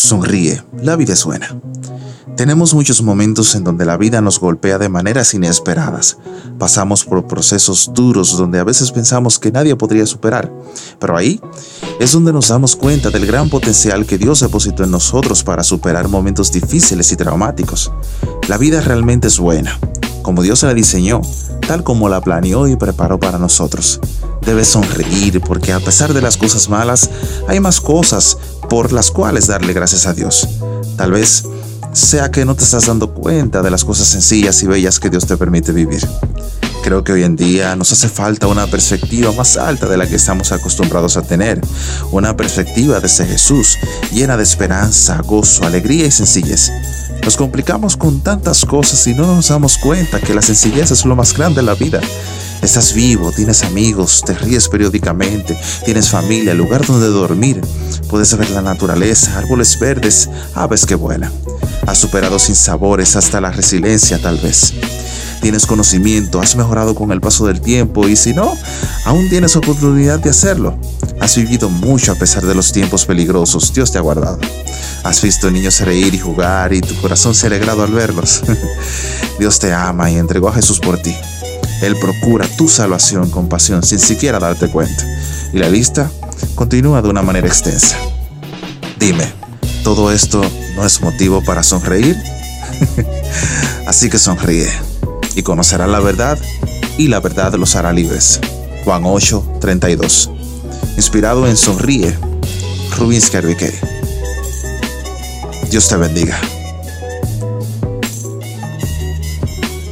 Sonríe, la vida es buena. Tenemos muchos momentos en donde la vida nos golpea de maneras inesperadas. Pasamos por procesos duros donde a veces pensamos que nadie podría superar, pero ahí es donde nos damos cuenta del gran potencial que Dios depositó en nosotros para superar momentos difíciles y traumáticos. La vida realmente es buena, como Dios la diseñó, tal como la planeó y preparó para nosotros. Debes sonreír porque a pesar de las cosas malas, hay más cosas por las cuales darle gracias a Dios. Tal vez sea que no te estás dando cuenta de las cosas sencillas y bellas que Dios te permite vivir. Creo que hoy en día nos hace falta una perspectiva más alta de la que estamos acostumbrados a tener, una perspectiva desde Jesús, llena de esperanza, gozo, alegría y sencillez. Nos complicamos con tantas cosas y no nos damos cuenta que la sencillez es lo más grande de la vida. Estás vivo, tienes amigos, te ríes periódicamente, tienes familia, lugar donde dormir, puedes ver la naturaleza, árboles verdes, aves que vuelan. Has superado sin sabores hasta la resiliencia tal vez. Tienes conocimiento, has mejorado con el paso del tiempo y si no, aún tienes oportunidad de hacerlo. Has vivido mucho a pesar de los tiempos peligrosos, Dios te ha guardado. Has visto niños reír y jugar y tu corazón se ha alegrado al verlos. Dios te ama y entregó a Jesús por ti. Él procura tu salvación con pasión sin siquiera darte cuenta. Y la lista continúa de una manera extensa. Dime, ¿todo esto no es motivo para sonreír? Así que sonríe y conocerá la verdad y la verdad los hará libres. Juan 8, 32. Inspirado en Sonríe, Rubin Skervike. Dios te bendiga.